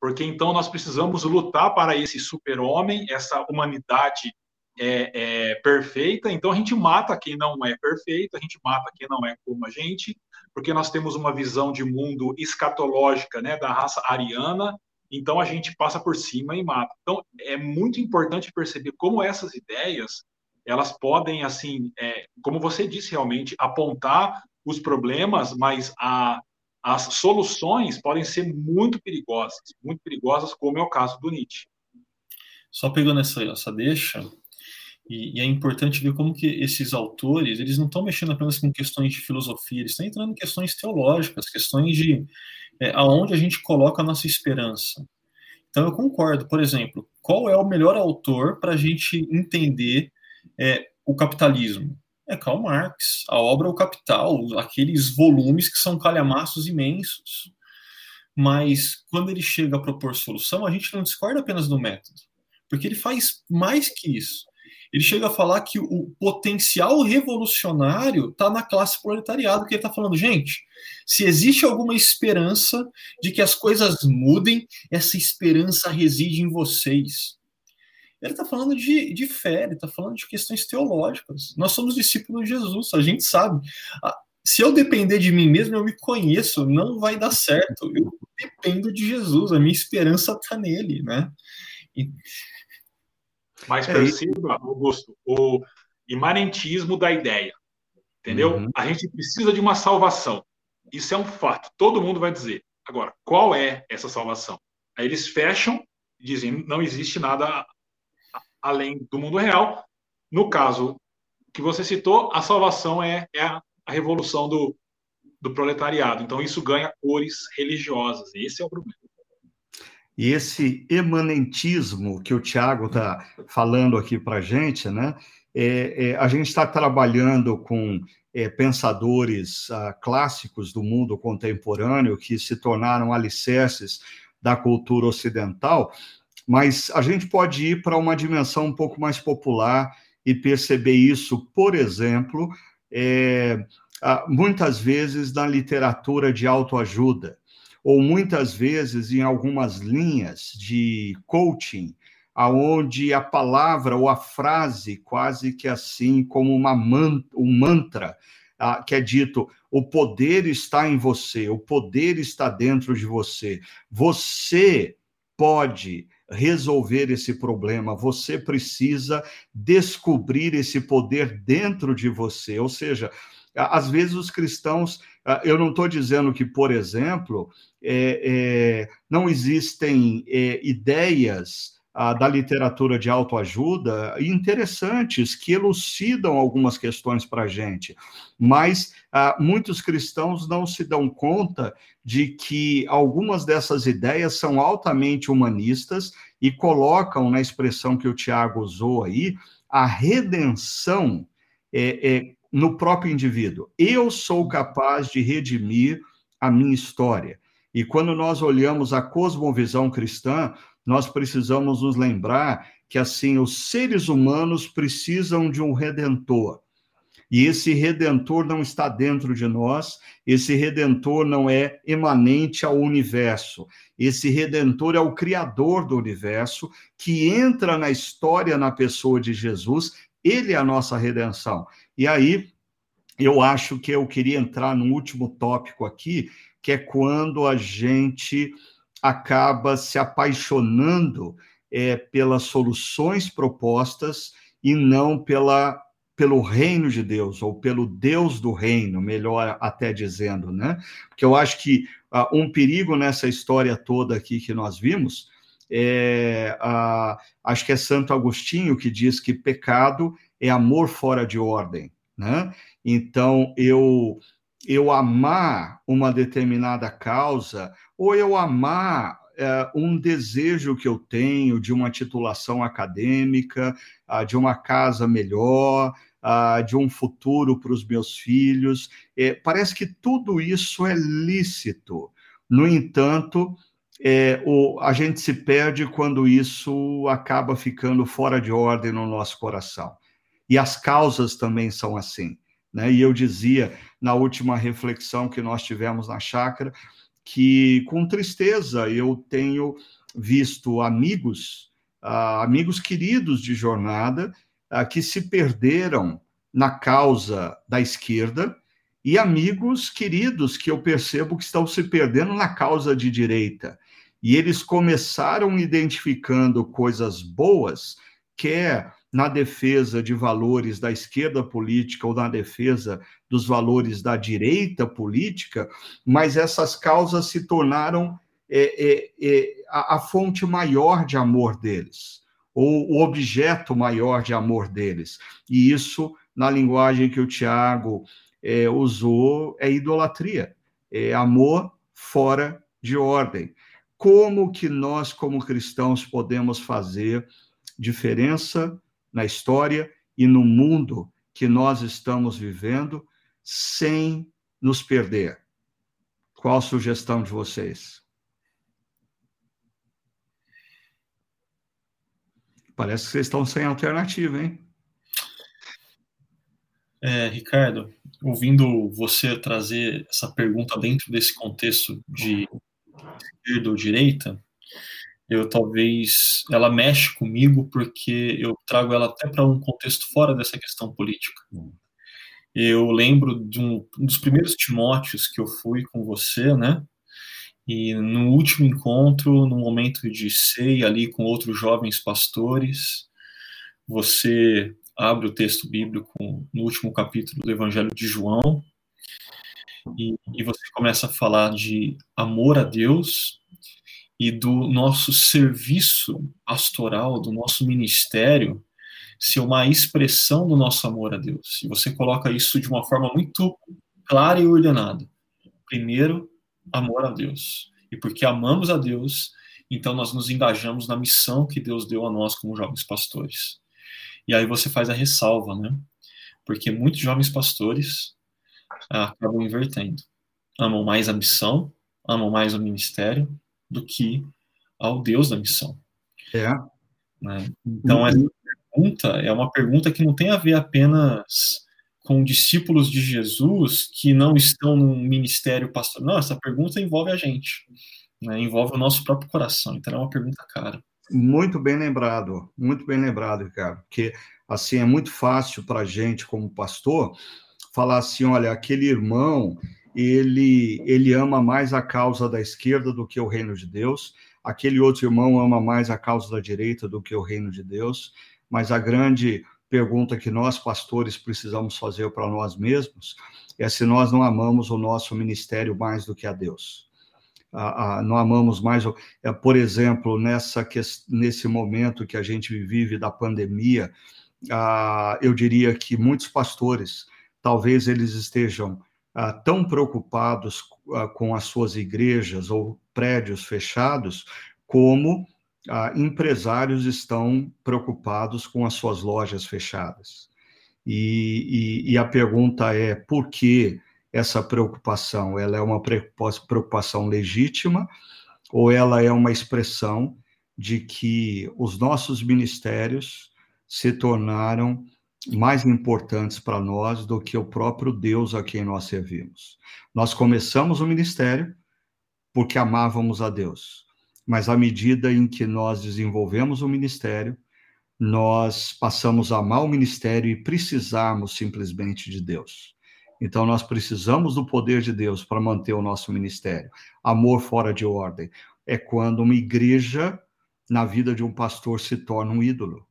B: Porque então nós precisamos lutar para esse super-homem, essa humanidade é, é, perfeita, então a gente mata quem não é perfeito, a gente mata quem não é como a gente, porque nós temos uma visão de mundo escatológica, né, da raça ariana, então a gente passa por cima e mata. Então é muito importante perceber como essas ideias elas podem assim, é, como você disse realmente, apontar os problemas, mas a, as soluções podem ser muito perigosas, muito perigosas, como é o caso do Nietzsche.
C: Só pegando essa, essa deixa, e, e, é importante ver como que esses autores, eles não estão mexendo apenas com questões de filosofia, eles estão entrando em questões teológicas, questões de é, aonde a gente coloca a nossa esperança. Então eu concordo, por exemplo, qual é o melhor autor para a gente entender é, o capitalismo? É Karl Marx, a obra O Capital, aqueles volumes que são calhamaços imensos. Mas quando ele chega a propor solução, a gente não discorda apenas do método, porque ele faz mais que isso ele chega a falar que o potencial revolucionário está na classe proletariado, que ele está falando, gente, se existe alguma esperança de que as coisas mudem, essa esperança reside em vocês. Ele está falando de, de fé, ele está falando de questões teológicas. Nós somos discípulos de Jesus, a gente sabe. Ah, se eu depender de mim mesmo, eu me conheço, não vai dar certo. Eu dependo de Jesus, a minha esperança está nele, né? E,
B: mas é perceba, Augusto, o imanentismo da ideia. Entendeu? Uhum. A gente precisa de uma salvação. Isso é um fato. Todo mundo vai dizer. Agora, qual é essa salvação? Aí eles fecham, dizem não existe nada além do mundo real. No caso que você citou, a salvação é, é a, a, revolução do, do proletariado. Então, isso ganha cores religiosas. Esse é o problema.
A: E esse emanentismo que o Tiago está falando aqui para a gente, né? É, é, a gente está trabalhando com é, pensadores ah, clássicos do mundo contemporâneo que se tornaram alicerces da cultura ocidental, mas a gente pode ir para uma dimensão um pouco mais popular e perceber isso, por exemplo, é, ah, muitas vezes na literatura de autoajuda ou muitas vezes em algumas linhas de coaching, aonde a palavra ou a frase quase que assim como uma man um mantra ah, que é dito: o poder está em você, o poder está dentro de você. Você pode resolver esse problema, você precisa descobrir esse poder dentro de você. Ou seja, às vezes os cristãos, eu não estou dizendo que, por exemplo, é, é, não existem é, ideias ah, da literatura de autoajuda interessantes que elucidam algumas questões para a gente, mas ah, muitos cristãos não se dão conta de que algumas dessas ideias são altamente humanistas e colocam na expressão que o Tiago usou aí a redenção é, é, no próprio indivíduo. Eu sou capaz de redimir a minha história. E quando nós olhamos a cosmovisão cristã, nós precisamos nos lembrar que assim os seres humanos precisam de um redentor. E esse redentor não está dentro de nós, esse redentor não é emanente ao universo. Esse redentor é o criador do universo que entra na história na pessoa de Jesus, ele é a nossa redenção. E aí eu acho que eu queria entrar no último tópico aqui, que é quando a gente acaba se apaixonando é, pelas soluções propostas e não pela pelo reino de Deus ou pelo Deus do reino, melhor até dizendo, né? Porque eu acho que uh, um perigo nessa história toda aqui que nós vimos é, uh, acho que é Santo Agostinho que diz que pecado é amor fora de ordem, né? Então eu eu amar uma determinada causa, ou eu amar é, um desejo que eu tenho de uma titulação acadêmica, uh, de uma casa melhor, uh, de um futuro para os meus filhos. É, parece que tudo isso é lícito. No entanto, é, o, a gente se perde quando isso acaba ficando fora de ordem no nosso coração. E as causas também são assim. Né? E eu dizia na última reflexão que nós tivemos na chácara que, com tristeza, eu tenho visto amigos, uh, amigos queridos de jornada, uh, que se perderam na causa da esquerda e amigos queridos que eu percebo que estão se perdendo na causa de direita. E eles começaram identificando coisas boas, quer na defesa de valores da esquerda política ou na defesa dos valores da direita política, mas essas causas se tornaram é, é, é, a, a fonte maior de amor deles, ou o objeto maior de amor deles. E isso, na linguagem que o Tiago é, usou, é idolatria, é amor fora de ordem. Como que nós, como cristãos, podemos fazer diferença na história e no mundo que nós estamos vivendo sem nos perder? Qual a sugestão de vocês? Parece que vocês estão sem alternativa, hein?
C: É, Ricardo, ouvindo você trazer essa pergunta dentro desse contexto de esquerda ou direita, eu talvez ela mexe comigo porque eu trago ela até para um contexto fora dessa questão política. Eu lembro de um, um dos primeiros Timóteos que eu fui com você, né? E no último encontro, no momento de ceia ali com outros jovens pastores, você abre o texto bíblico no último capítulo do Evangelho de João e, e você começa a falar de amor a Deus e do nosso serviço pastoral, do nosso ministério, ser uma expressão do nosso amor a Deus. E você coloca isso de uma forma muito clara e ordenada. Primeiro, amor a Deus. E porque amamos a Deus, então nós nos engajamos na missão que Deus deu a nós como jovens pastores. E aí você faz a ressalva, né? Porque muitos jovens pastores acabam invertendo. Amam mais a missão, amam mais o ministério do que ao Deus da missão.
A: É.
C: Né? Então, essa pergunta é uma pergunta que não tem a ver apenas com discípulos de Jesus que não estão no ministério pastoral. Não, essa pergunta envolve a gente, né? envolve o nosso próprio coração. Então, é uma pergunta cara.
A: Muito bem lembrado, muito bem lembrado, Ricardo, porque assim é muito fácil para a gente, como pastor, falar assim: olha, aquele irmão ele, ele ama mais a causa da esquerda do que o reino de Deus, aquele outro irmão ama mais a causa da direita do que o reino de Deus, mas a grande pergunta que nós, pastores, precisamos fazer para nós mesmos é se nós não amamos o nosso ministério mais do que a Deus. Ah, ah, não amamos mais, é, por exemplo, nessa nesse momento que a gente vive da pandemia, ah, eu diria que muitos pastores, talvez eles estejam ah, tão preocupados ah, com as suas igrejas ou prédios fechados, como ah, empresários estão preocupados com as suas lojas fechadas. E, e, e, a pergunta é por que essa preocupação? Ela é uma preocupação legítima ou ela é uma expressão de que os nossos ministérios se tornaram mais importantes para nós do que o próprio Deus a quem nós servimos? Nós começamos o ministério porque amávamos a Deus mas à medida em que nós desenvolvemos o ministério, nós passamos a amar o ministério e precisarmos simplesmente de Deus. Então, nós precisamos do poder de Deus para manter o nosso ministério. Amor fora de ordem é quando uma igreja, na vida de um pastor, se torna um ídolo.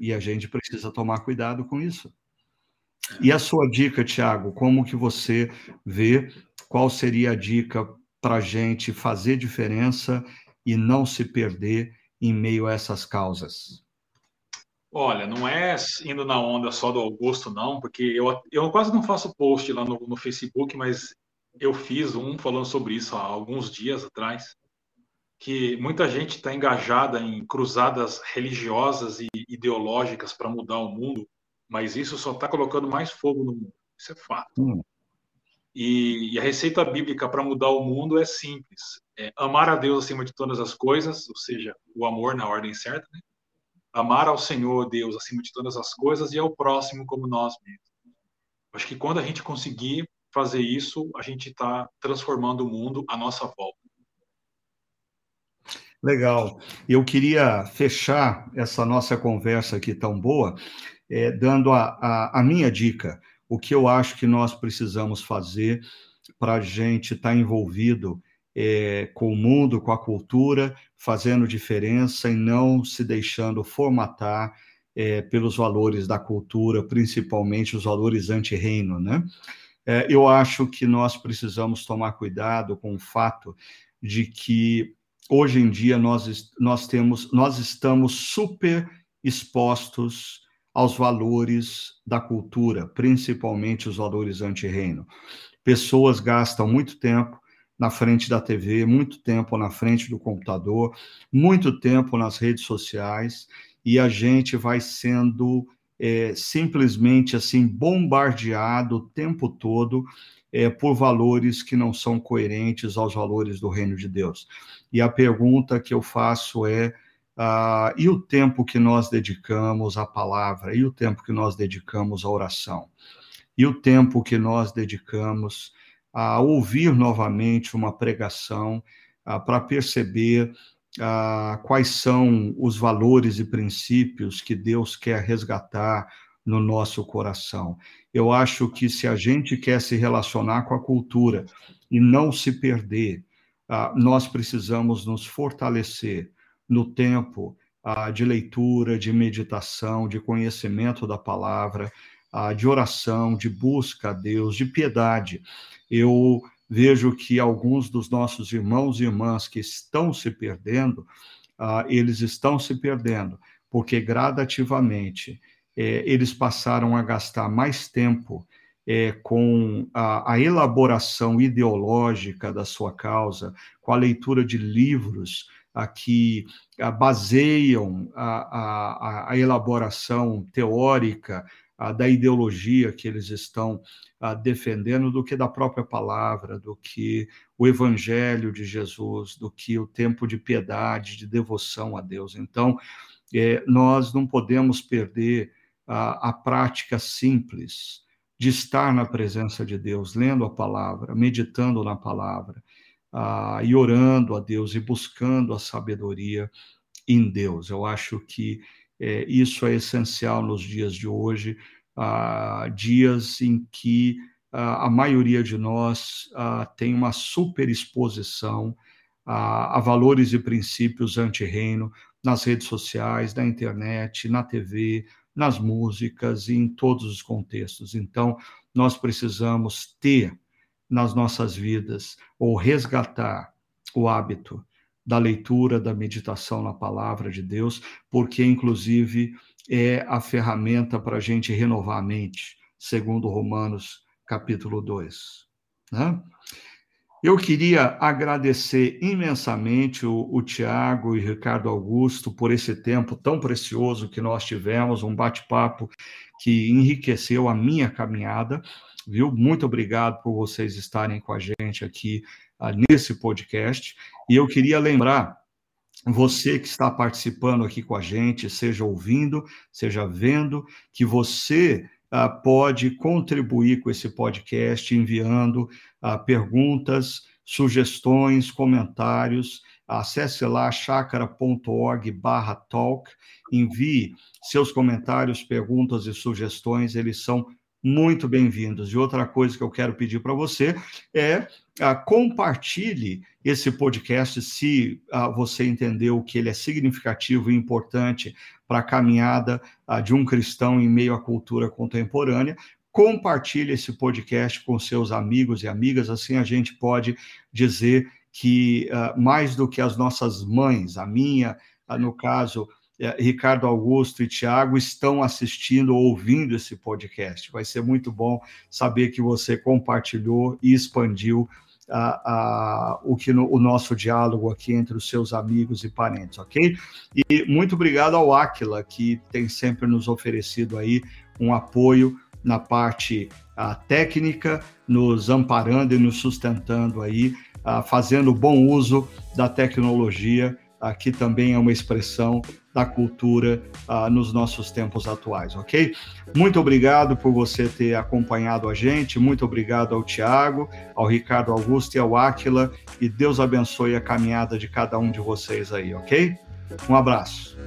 A: E a gente precisa tomar cuidado com isso. E a sua dica, Tiago, como que você vê? Qual seria a dica para a gente fazer diferença e não se perder em meio a essas causas?
B: Olha, não é indo na onda só do Augusto, não, porque eu, eu quase não faço post lá no, no Facebook, mas eu fiz um falando sobre isso há alguns dias atrás, que muita gente está engajada em cruzadas religiosas e ideológicas para mudar o mundo, mas isso só está colocando mais fogo no mundo. Isso é fato. Hum. E, e a receita bíblica para mudar o mundo é simples: é amar a Deus acima de todas as coisas, ou seja, o amor na ordem certa, né? amar ao Senhor Deus acima de todas as coisas e ao próximo como nós mesmos. Acho que quando a gente conseguir fazer isso, a gente está transformando o mundo à nossa volta.
A: Legal. Eu queria fechar essa nossa conversa aqui tão boa, é, dando a, a, a minha dica o que eu acho que nós precisamos fazer para a gente estar tá envolvido é, com o mundo, com a cultura, fazendo diferença e não se deixando formatar é, pelos valores da cultura, principalmente os valores anti-reino, né? Eu acho que nós precisamos tomar cuidado com o fato de que hoje em dia nós, nós temos, nós estamos super expostos aos valores da cultura, principalmente os valores anti-reino. Pessoas gastam muito tempo na frente da TV, muito tempo na frente do computador, muito tempo nas redes sociais, e a gente vai sendo é, simplesmente assim bombardeado o tempo todo é, por valores que não são coerentes aos valores do reino de Deus. E a pergunta que eu faço é Uh, e o tempo que nós dedicamos à palavra, e o tempo que nós dedicamos à oração, e o tempo que nós dedicamos a ouvir novamente uma pregação uh, para perceber uh, quais são os valores e princípios que Deus quer resgatar no nosso coração. Eu acho que se a gente quer se relacionar com a cultura e não se perder, nós precisamos nos fortalecer no tempo ah, de leitura, de meditação, de conhecimento da palavra, ah, de oração, de busca a Deus, de piedade. Eu vejo que alguns dos nossos irmãos e irmãs que estão se perdendo, ah, eles estão se perdendo, porque gradativamente eh, eles passaram a gastar mais tempo é, com a, a, elaboração ideológica da sua causa, com a leitura de livros a, que a, baseiam a, a, elaboração teórica da ideologia que eles estão defendendo, do que da própria palavra, do que o evangelho de Jesus, do que o tempo de piedade, de devoção a Deus. Então, é, nós não podemos perder a prática simples de estar na presença de Deus, lendo a palavra, meditando na palavra, e orando a Deus e buscando a sabedoria em Deus. Eu acho que é, isso é essencial nos dias de hoje, dias em que a maioria de nós tem uma superexposição a, a valores e princípios anti-reino nas redes sociais, na internet, na TV, nas músicas e em todos os contextos. Então, nós precisamos ter nas nossas vidas ou resgatar o hábito da leitura, da meditação na palavra de Deus, porque, inclusive, é a ferramenta para a gente renovar a mente, segundo Romanos capítulo 2. Né? Eu queria agradecer imensamente o, o Tiago e Ricardo Augusto por esse tempo tão precioso que nós tivemos, um bate-papo que enriqueceu a minha caminhada, viu? Muito obrigado por vocês estarem com a gente aqui uh, nesse podcast. E eu queria lembrar você que está participando aqui com a gente, seja ouvindo, seja vendo, que você pode contribuir com esse podcast enviando uh, perguntas, sugestões, comentários. Acesse lá chácara.org barra talk, envie seus comentários, perguntas e sugestões, eles são muito bem-vindos. E outra coisa que eu quero pedir para você é uh, compartilhe esse podcast se uh, você entendeu que ele é significativo e importante para a caminhada uh, de um cristão em meio à cultura contemporânea compartilhe esse podcast com seus amigos e amigas, assim a gente pode dizer que uh, mais do que as nossas mães, a minha, uh, no caso, uh, Ricardo Augusto e Tiago, estão assistindo ou ouvindo esse podcast. Vai ser muito bom saber que você compartilhou e expandiu o que no, o nosso diálogo aqui entre os seus amigos e parentes, ok? E muito obrigado ao Aquila, que tem sempre nos oferecido aí um apoio na parte a, técnica, nos amparando e nos sustentando aí, a, fazendo bom uso da tecnologia, que também é uma expressão da cultura nos nossos tempos atuais, ok? Muito obrigado por você ter acompanhado a gente, muito obrigado ao Tiago, ao Ricardo Augusto e ao Áquila, e Deus abençoe a caminhada de cada um de vocês aí, ok? Um abraço.